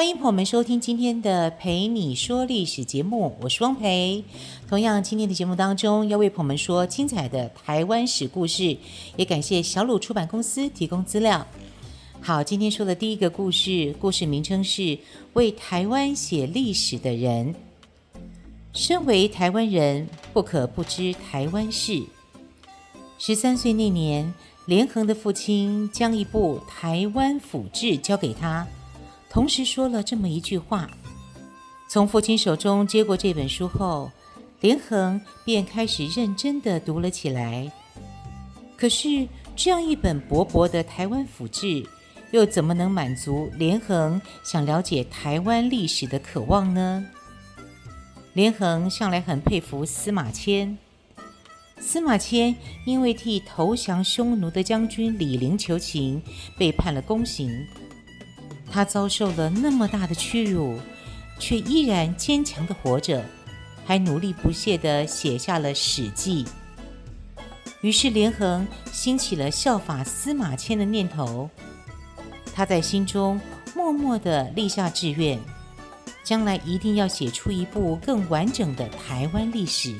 欢迎朋友们收听今天的《陪你说历史》节目，我是汪培。同样，今天的节目当中要为朋友们说精彩的台湾史故事，也感谢小鲁出版公司提供资料。好，今天说的第一个故事，故事名称是《为台湾写历史的人》。身为台湾人，不可不知台湾事。十三岁那年，连横的父亲将一部《台湾府志》交给他，同时说了这么一句话。从父亲手中接过这本书后，连横便开始认真地读了起来。可是，这样一本薄薄的《台湾府志》，又怎么能满足连横想了解台湾历史的渴望呢？连横向来很佩服司马迁。司马迁因为替投降匈奴的将军李陵求情，被判了宫刑。他遭受了那么大的屈辱，却依然坚强地活着，还努力不懈地写下了《史记》。于是连横兴起了效法司马迁的念头。他在心中默默地立下志愿，将来一定要写出一部更完整的台湾历史。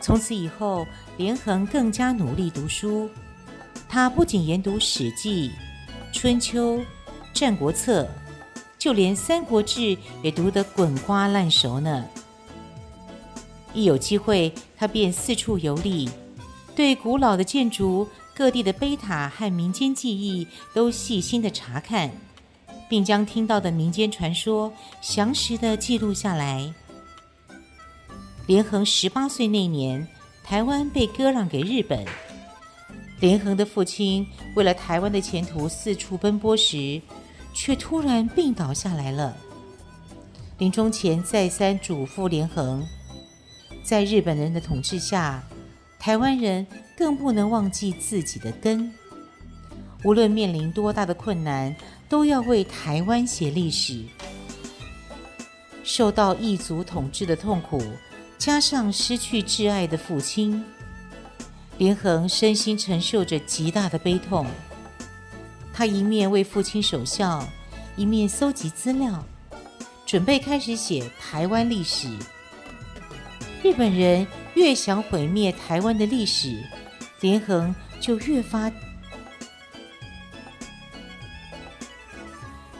从此以后，连横更加努力读书。他不仅研读《史记》《春秋》《战国策》，就连《三国志》也读得滚瓜烂熟呢。一有机会，他便四处游历，对古老的建筑、各地的碑塔和民间记忆都细心的查看，并将听到的民间传说详实的记录下来。连横十八岁那年，台湾被割让给日本。连横的父亲为了台湾的前途四处奔波时，却突然病倒下来了。临终前再三嘱咐连横，在日本人的统治下，台湾人更不能忘记自己的根。无论面临多大的困难，都要为台湾写历史。受到异族统治的痛苦。加上失去挚爱的父亲，连横身心承受着极大的悲痛。他一面为父亲守孝，一面搜集资料，准备开始写台湾历史。日本人越想毁灭台湾的历史，连横就越发；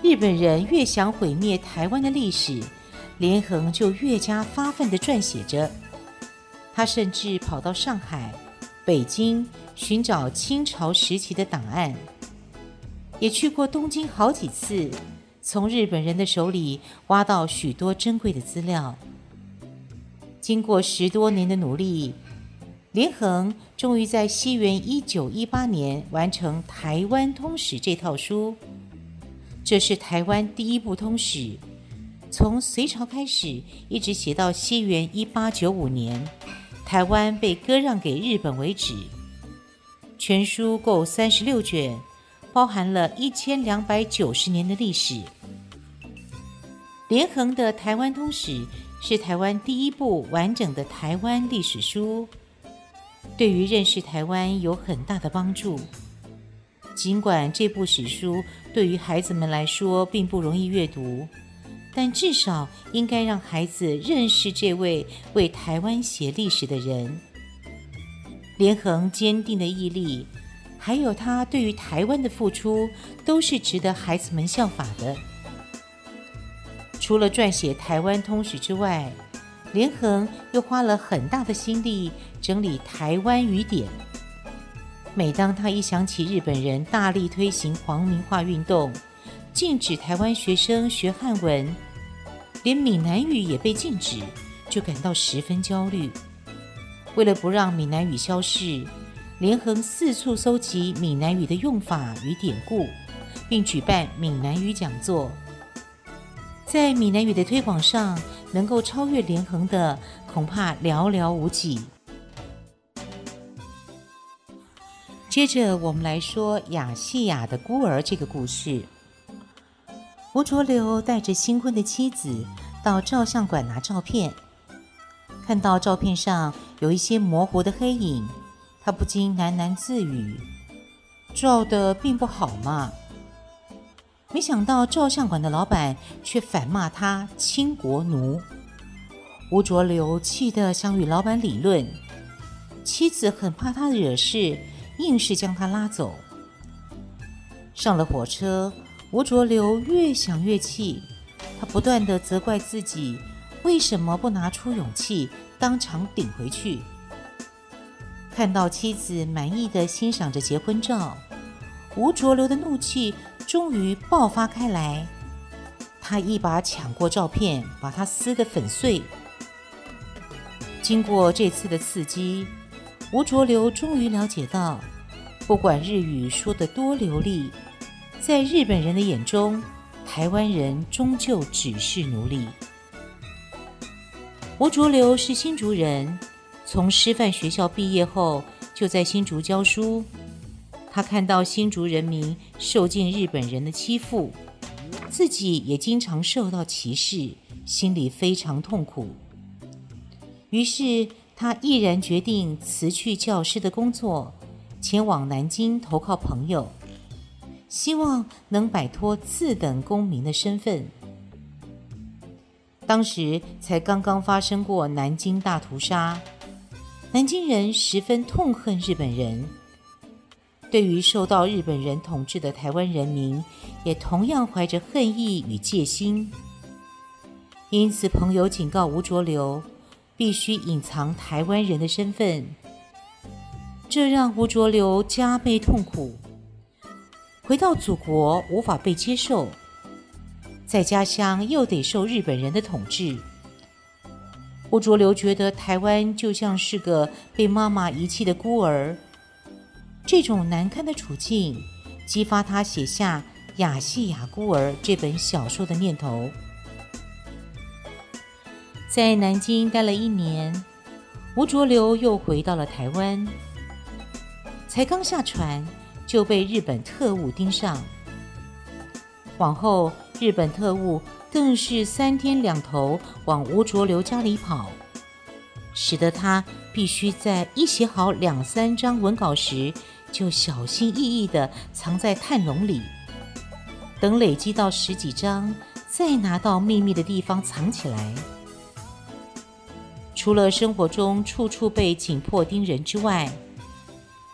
日本人越想毁灭台湾的历史。连横就越加发奋地撰写着，他甚至跑到上海、北京寻找清朝时期的档案，也去过东京好几次，从日本人的手里挖到许多珍贵的资料。经过十多年的努力，连横终于在西元一九一八年完成《台湾通史》这套书，这是台湾第一部通史。从隋朝开始，一直写到西元一八九五年，台湾被割让给日本为止。全书共三十六卷，包含了一千两百九十年的历史。连横的《台湾通史》是台湾第一部完整的台湾历史书，对于认识台湾有很大的帮助。尽管这部史书对于孩子们来说并不容易阅读。但至少应该让孩子认识这位为台湾写历史的人。连横坚定的毅力，还有他对于台湾的付出，都是值得孩子们效法的。除了撰写《台湾通史》之外，连横又花了很大的心力整理台湾语典。每当他一想起日本人大力推行皇民化运动，禁止台湾学生学汉文。连闽南语也被禁止，就感到十分焦虑。为了不让闽南语消逝，连横四处搜集闽南语的用法与典故，并举办闽南语讲座。在闽南语的推广上，能够超越连横的，恐怕寥寥无几。接着，我们来说雅细亚的孤儿这个故事。吴浊流带着新婚的妻子到照相馆拿照片，看到照片上有一些模糊的黑影，他不禁喃喃自语：“照得并不好嘛。”没想到照相馆的老板却反骂他亲国奴。吴浊流气得想与老板理论，妻子很怕他惹事。硬是将他拉走。上了火车，吴浊流越想越气，他不断地责怪自己，为什么不拿出勇气当场顶回去？看到妻子满意地欣赏着结婚照，吴浊流的怒气终于爆发开来，他一把抢过照片，把它撕得粉碎。经过这次的刺激，吴浊流终于了解到，不管日语说得多流利，在日本人的眼中，台湾人终究只是奴隶。吴浊流是新竹人，从师范学校毕业后就在新竹教书。他看到新竹人民受尽日本人的欺负，自己也经常受到歧视，心里非常痛苦。于是，他毅然决定辞去教师的工作，前往南京投靠朋友，希望能摆脱次等公民的身份。当时才刚刚发生过南京大屠杀，南京人十分痛恨日本人，对于受到日本人统治的台湾人民，也同样怀着恨意与戒心。因此，朋友警告吴浊流。必须隐藏台湾人的身份，这让吴浊流加倍痛苦。回到祖国无法被接受，在家乡又得受日本人的统治。吴浊流觉得台湾就像是个被妈妈遗弃的孤儿，这种难堪的处境激发他写下《亚细亚孤儿》这本小说的念头。在南京待了一年，吴浊流又回到了台湾。才刚下船，就被日本特务盯上。往后，日本特务更是三天两头往吴浊流家里跑，使得他必须在一写好两三张文稿时，就小心翼翼地藏在炭笼里，等累积到十几张，再拿到秘密的地方藏起来。除了生活中处处被紧迫盯人之外，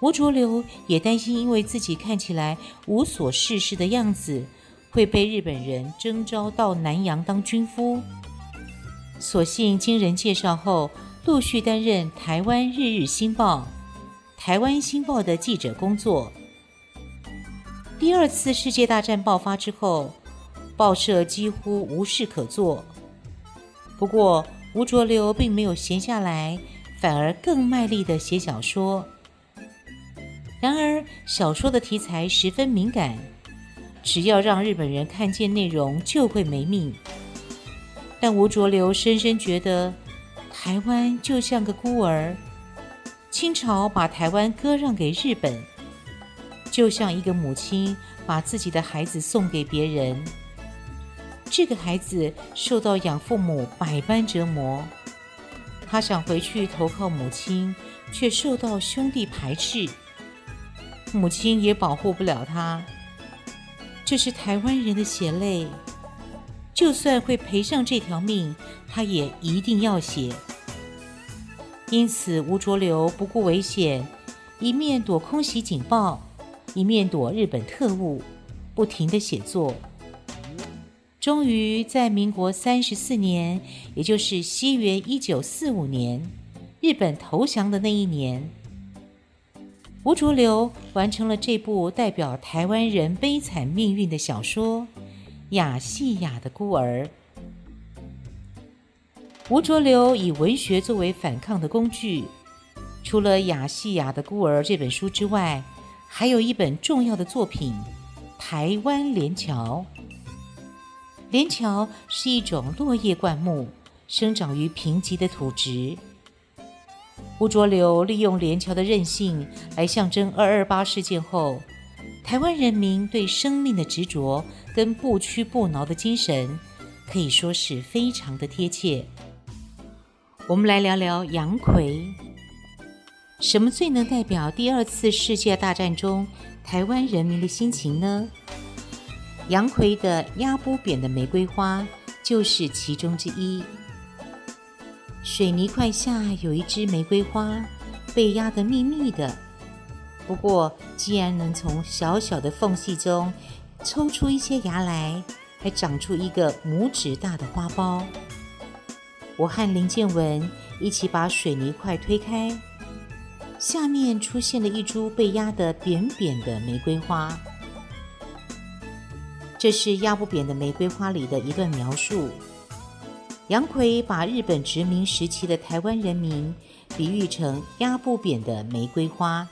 吴浊流也担心，因为自己看起来无所事事的样子，会被日本人征召到南洋当军夫。所幸经人介绍后，陆续担任《台湾日日新报》、《台湾新报》的记者工作。第二次世界大战爆发之后，报社几乎无事可做。不过，吴浊流并没有闲下来，反而更卖力地写小说。然而，小说的题材十分敏感，只要让日本人看见内容，就会没命。但吴浊流深深觉得，台湾就像个孤儿，清朝把台湾割让给日本，就像一个母亲把自己的孩子送给别人。这个孩子受到养父母百般折磨，他想回去投靠母亲，却受到兄弟排斥，母亲也保护不了他。这是台湾人的血泪，就算会赔上这条命，他也一定要写。因此，吴浊流不顾危险，一面躲空袭警报，一面躲日本特务，不停的写作。终于在民国三十四年，也就是西元一九四五年，日本投降的那一年，吴浊流完成了这部代表台湾人悲惨命运的小说《雅细亚的孤儿》。吴浊流以文学作为反抗的工具，除了《雅细亚的孤儿》这本书之外，还有一本重要的作品《台湾连桥》。连桥是一种落叶灌木，生长于贫瘠的土质。吴浊流利用连桥的韧性来象征二二八事件后，台湾人民对生命的执着跟不屈不挠的精神，可以说是非常的贴切。我们来聊聊杨逵。什么最能代表第二次世界大战中台湾人民的心情呢？杨逵的压不扁的玫瑰花就是其中之一。水泥块下有一枝玫瑰花，被压得密密的。不过，既然能从小小的缝隙中抽出一些芽来，还长出一个拇指大的花苞。我和林建文一起把水泥块推开，下面出现了一株被压得扁扁的玫瑰花。这是压不扁的玫瑰花里的一段描述。杨奎把日本殖民时期的台湾人民比喻成压不扁的玫瑰花，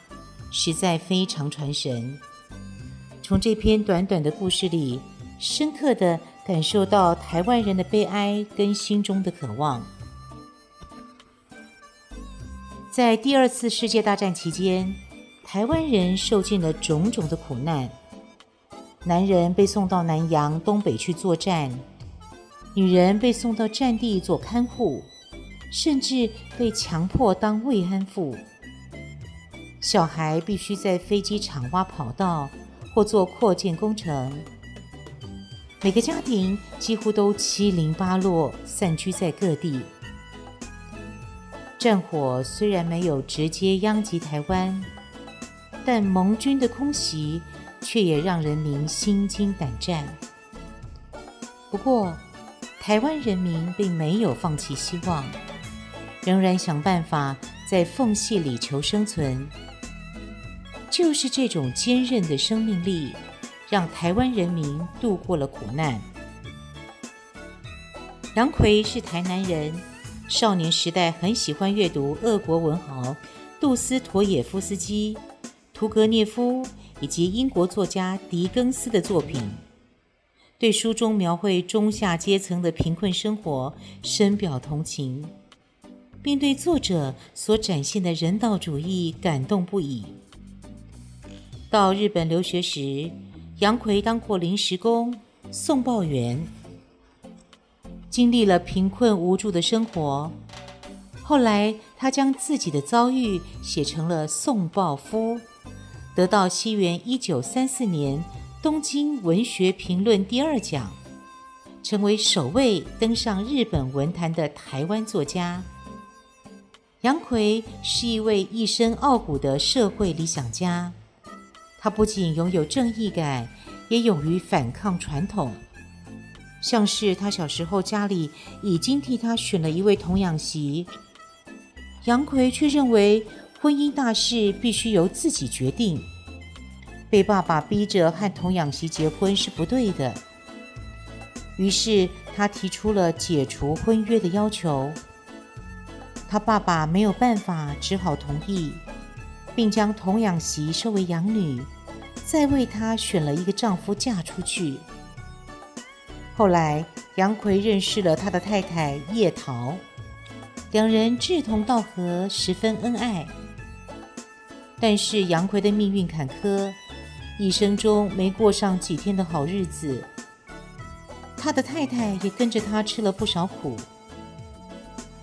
实在非常传神。从这篇短短的故事里，深刻地感受到台湾人的悲哀跟心中的渴望。在第二次世界大战期间，台湾人受尽了种种的苦难。男人被送到南洋、东北去作战，女人被送到战地做看护，甚至被强迫当慰安妇。小孩必须在飞机场挖跑道或做扩建工程。每个家庭几乎都七零八落，散居在各地。战火虽然没有直接殃及台湾，但盟军的空袭。却也让人民心惊胆战。不过，台湾人民并没有放弃希望，仍然想办法在缝隙里求生存。就是这种坚韧的生命力，让台湾人民度过了苦难。杨逵是台南人，少年时代很喜欢阅读俄国文豪杜斯妥也夫斯基、屠格涅夫。以及英国作家狄更斯的作品，对书中描绘中下阶层的贫困生活深表同情，并对作者所展现的人道主义感动不已。到日本留学时，杨逵当过临时工、送报员，经历了贫困无助的生活。后来，他将自己的遭遇写成了《送报夫》。得到西元一九三四年东京文学评论第二奖，成为首位登上日本文坛的台湾作家。杨奎是一位一身傲骨的社会理想家，他不仅拥有正义感，也勇于反抗传统。像是他小时候家里已经替他选了一位童养媳，杨奎却认为。婚姻大事必须由自己决定，被爸爸逼着和童养媳结婚是不对的。于是他提出了解除婚约的要求。他爸爸没有办法，只好同意，并将童养媳收为养女，再为他选了一个丈夫嫁出去。后来杨奎认识了他的太太叶桃，两人志同道合，十分恩爱。但是杨奎的命运坎坷，一生中没过上几天的好日子。他的太太也跟着他吃了不少苦。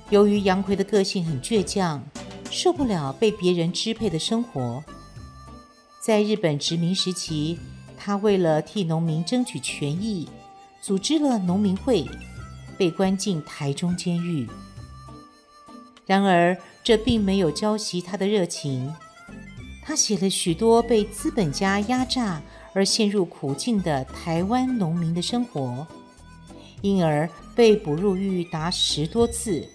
由于杨逵的个性很倔强，受不了被别人支配的生活，在日本殖民时期，他为了替农民争取权益，组织了农民会，被关进台中监狱。然而，这并没有浇熄他的热情。他写了许多被资本家压榨而陷入苦境的台湾农民的生活，因而被捕入狱达十多次。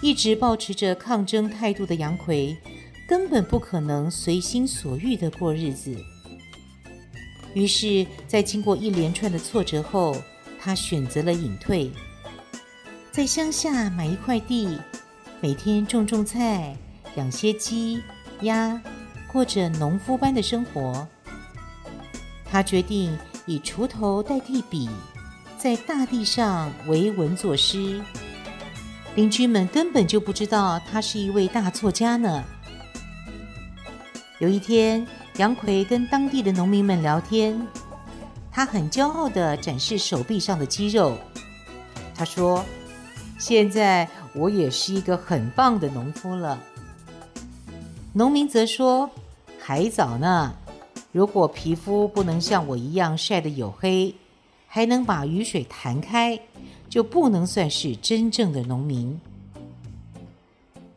一直抱持着抗争态度的杨逵，根本不可能随心所欲的过日子。于是，在经过一连串的挫折后，他选择了隐退，在乡下买一块地，每天种种菜。养些鸡、鸭，过着农夫般的生活。他决定以锄头代替笔，在大地上为文作诗。邻居们根本就不知道他是一位大作家呢。有一天，杨逵跟当地的农民们聊天，他很骄傲地展示手臂上的肌肉。他说：“现在我也是一个很棒的农夫了。”农民则说：“还早呢，如果皮肤不能像我一样晒得黝黑，还能把雨水弹开，就不能算是真正的农民。”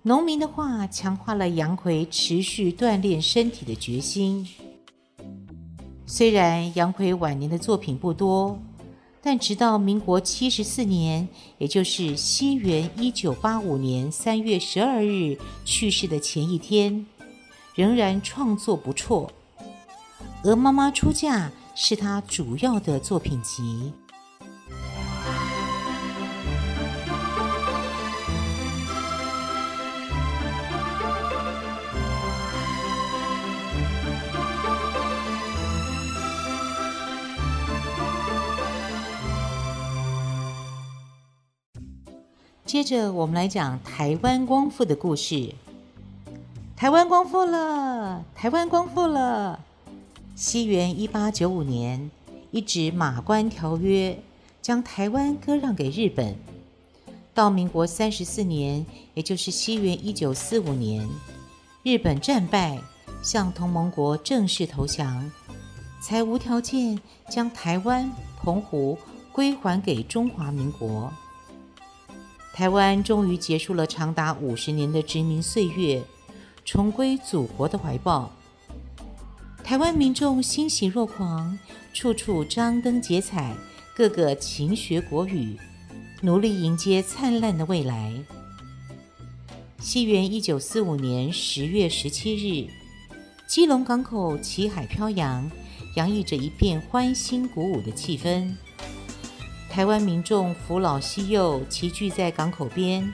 农民的话强化了杨奎持续锻炼身体的决心。虽然杨奎晚年的作品不多，但直到民国七十四年，也就是西元一九八五年三月十二日去世的前一天，仍然创作不辍。《鹅妈妈出嫁》是他主要的作品集。接着，我们来讲台湾光复的故事。台湾光复了，台湾光复了。西元一八九五年，一纸《马关条约》将台湾割让给日本。到民国三十四年，也就是西元一九四五年，日本战败，向同盟国正式投降，才无条件将台湾、澎湖归还给中华民国。台湾终于结束了长达五十年的殖民岁月，重归祖国的怀抱。台湾民众欣喜若狂，处处张灯结彩，个个勤学国语，努力迎接灿烂的未来。西元一九四五年十月十七日，基隆港口旗海飘扬，洋溢着一片欢欣鼓舞的气氛。台湾民众扶老携幼齐聚在港口边，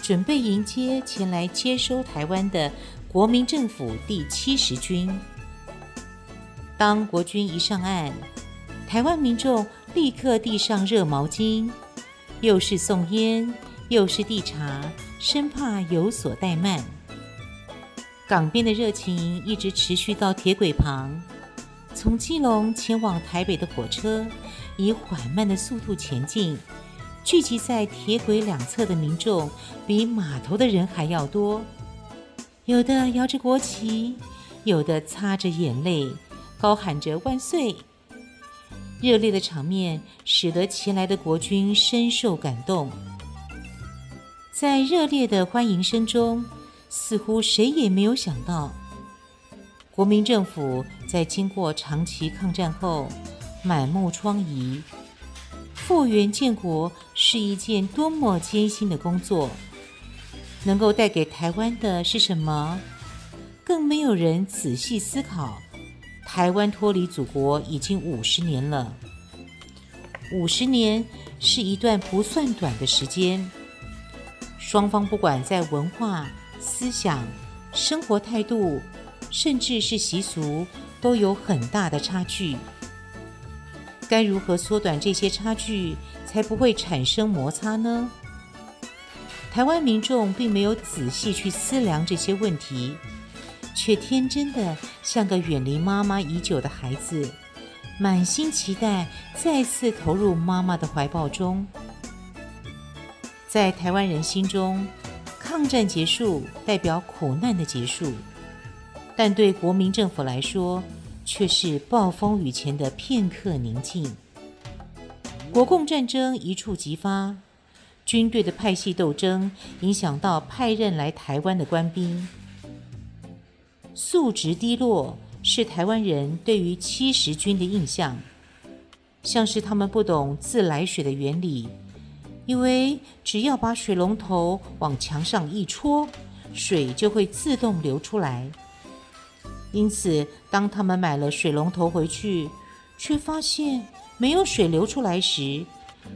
准备迎接前来接收台湾的国民政府第七十军。当国军一上岸，台湾民众立刻递上热毛巾，又是送烟，又是递茶，生怕有所怠慢。港边的热情一直持续到铁轨旁，从基隆前往台北的火车。以缓慢的速度前进，聚集在铁轨两侧的民众比码头的人还要多。有的摇着国旗，有的擦着眼泪，高喊着“万岁”。热烈的场面使得前来的国军深受感动。在热烈的欢迎声中，似乎谁也没有想到，国民政府在经过长期抗战后。满目疮痍，复原建国是一件多么艰辛的工作。能够带给台湾的是什么？更没有人仔细思考。台湾脱离祖国已经五十年了，五十年是一段不算短的时间。双方不管在文化、思想、生活态度，甚至是习俗，都有很大的差距。该如何缩短这些差距，才不会产生摩擦呢？台湾民众并没有仔细去思量这些问题，却天真的像个远离妈妈已久的孩子，满心期待再次投入妈妈的怀抱中。在台湾人心中，抗战结束代表苦难的结束，但对国民政府来说，却是暴风雨前的片刻宁静。国共战争一触即发，军队的派系斗争影响到派任来台湾的官兵，素质低落是台湾人对于七十军的印象，像是他们不懂自来水的原理，以为只要把水龙头往墙上一戳，水就会自动流出来。因此，当他们买了水龙头回去，却发现没有水流出来时，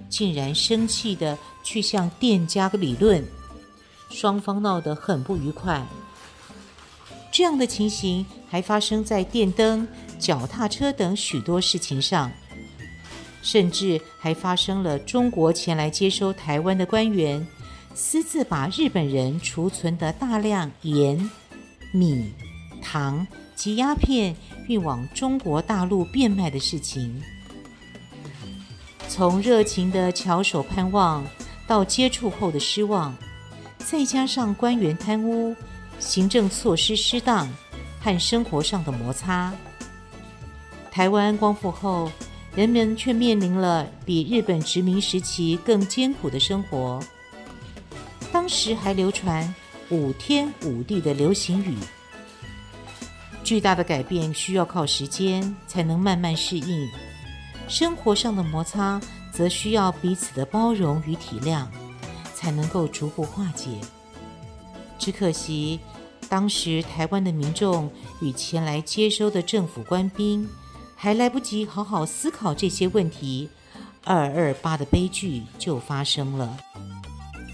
竟然生气地去向店家理论，双方闹得很不愉快。这样的情形还发生在电灯、脚踏车等许多事情上，甚至还发生了中国前来接收台湾的官员，私自把日本人储存的大量盐、米、糖及鸦片运往中国大陆变卖的事情。从热情的翘首盼望到接触后的失望，再加上官员贪污、行政措施失当和生活上的摩擦，台湾光复后，人们却面临了比日本殖民时期更艰苦的生活。当时还流传“五天五地”的流行语，巨大的改变需要靠时间才能慢慢适应。生活上的摩擦则需要彼此的包容与体谅，才能够逐步化解。只可惜，当时台湾的民众与前来接收的政府官兵还来不及好好思考这些问题，二二八的悲剧就发生了。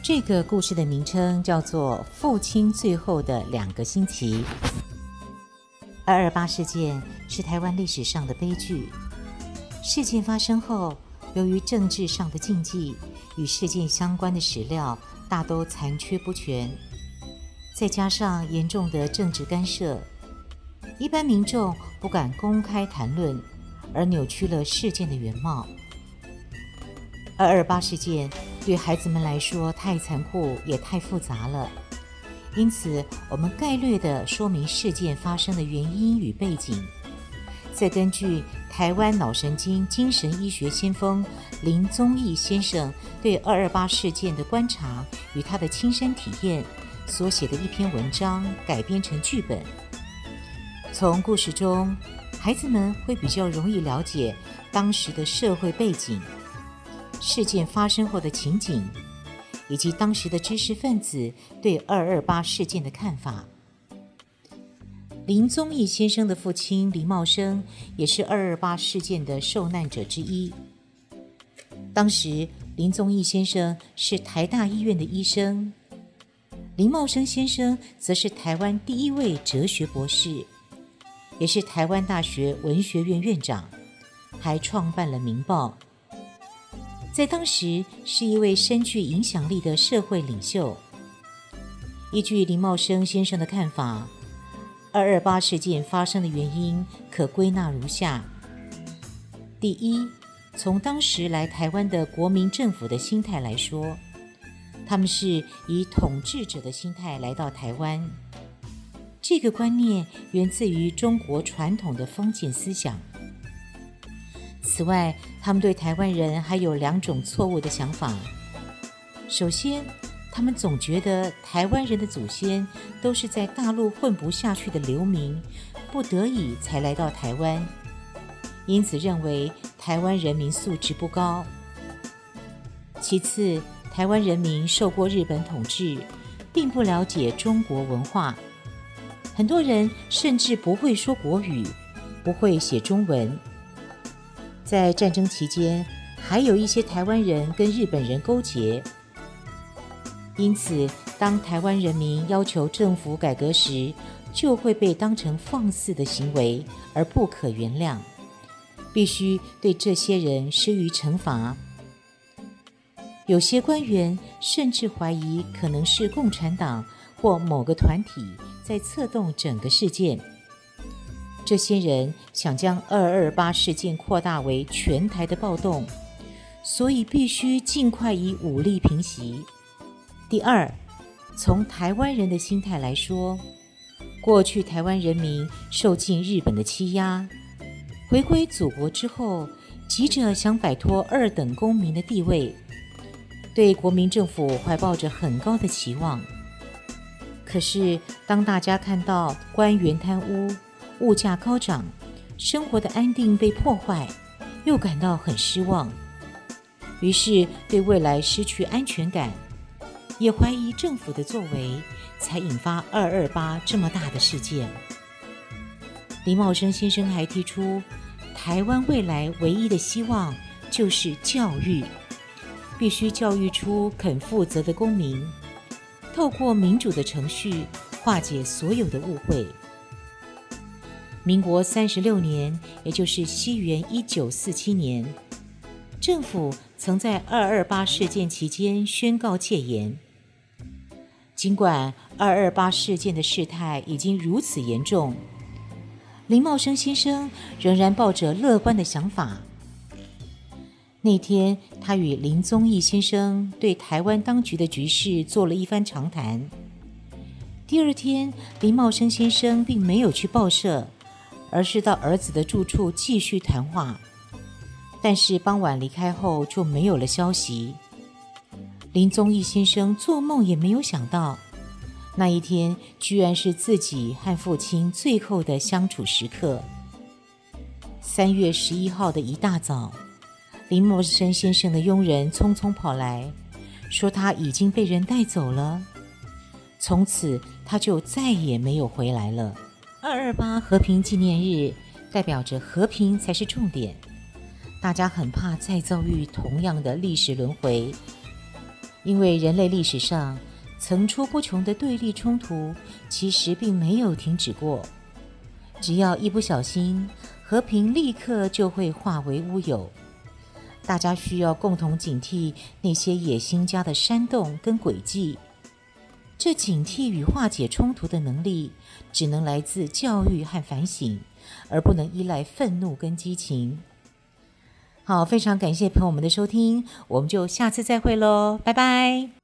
这个故事的名称叫做《父亲最后的两个星期》。二二八事件是台湾历史上的悲剧。事件发生后，由于政治上的禁忌与事件相关的史料大都残缺不全，再加上严重的政治干涉，一般民众不敢公开谈论，而扭曲了事件的原貌。二二八事件对孩子们来说太残酷，也太复杂了，因此我们概略地说明事件发生的原因与背景。再根据台湾脑神经精神医学先锋林宗义先生对二二八事件的观察与他的亲身体验所写的一篇文章改编成剧本。从故事中，孩子们会比较容易了解当时的社会背景、事件发生后的情景，以及当时的知识分子对二二八事件的看法。林宗义先生的父亲林茂生也是二二八事件的受难者之一。当时，林宗义先生是台大医院的医生，林茂生先生则是台湾第一位哲学博士，也是台湾大学文学院院长，还创办了《明报》。在当时，是一位深具影响力的社会领袖。依据林茂生先生的看法，二二八事件发生的原因可归纳如下：第一，从当时来台湾的国民政府的心态来说，他们是以统治者的心态来到台湾，这个观念源自于中国传统的封建思想。此外，他们对台湾人还有两种错误的想法：首先，他们总觉得台湾人的祖先都是在大陆混不下去的流民，不得已才来到台湾，因此认为台湾人民素质不高。其次，台湾人民受过日本统治，并不了解中国文化，很多人甚至不会说国语，不会写中文。在战争期间，还有一些台湾人跟日本人勾结。因此，当台湾人民要求政府改革时，就会被当成放肆的行为而不可原谅，必须对这些人施予惩罚。有些官员甚至怀疑可能是共产党或某个团体在策动整个事件。这些人想将二二八事件扩大为全台的暴动，所以必须尽快以武力平息。第二，从台湾人的心态来说，过去台湾人民受尽日本的欺压，回归祖国之后，急着想摆脱二等公民的地位，对国民政府怀抱着很高的期望。可是，当大家看到官员贪污、物价高涨、生活的安定被破坏，又感到很失望，于是对未来失去安全感。也怀疑政府的作为，才引发二二八这么大的事件。林茂生先生还提出，台湾未来唯一的希望就是教育，必须教育出肯负责的公民，透过民主的程序化解所有的误会。民国三十六年，也就是西元一九四七年，政府曾在二二八事件期间宣告戒严。尽管二二八事件的事态已经如此严重，林茂生先生仍然抱着乐观的想法。那天，他与林宗义先生对台湾当局的局势做了一番长谈。第二天，林茂生先生并没有去报社，而是到儿子的住处继续谈话。但是傍晚离开后就没有了消息。林宗义先生做梦也没有想到，那一天居然是自己和父亲最后的相处时刻。三月十一号的一大早。林默生先生的佣人匆匆跑来，说他已经被人带走了。从此，他就再也没有回来了。二二八和平纪念日代表着和平才是重点，大家很怕再遭遇同样的历史轮回，因为人类历史上层出不穷的对立冲突其实并没有停止过。只要一不小心，和平立刻就会化为乌有。大家需要共同警惕那些野心家的煽动跟诡计。这警惕与化解冲突的能力，只能来自教育和反省，而不能依赖愤怒跟激情。好，非常感谢朋友们的收听，我们就下次再会喽，拜拜。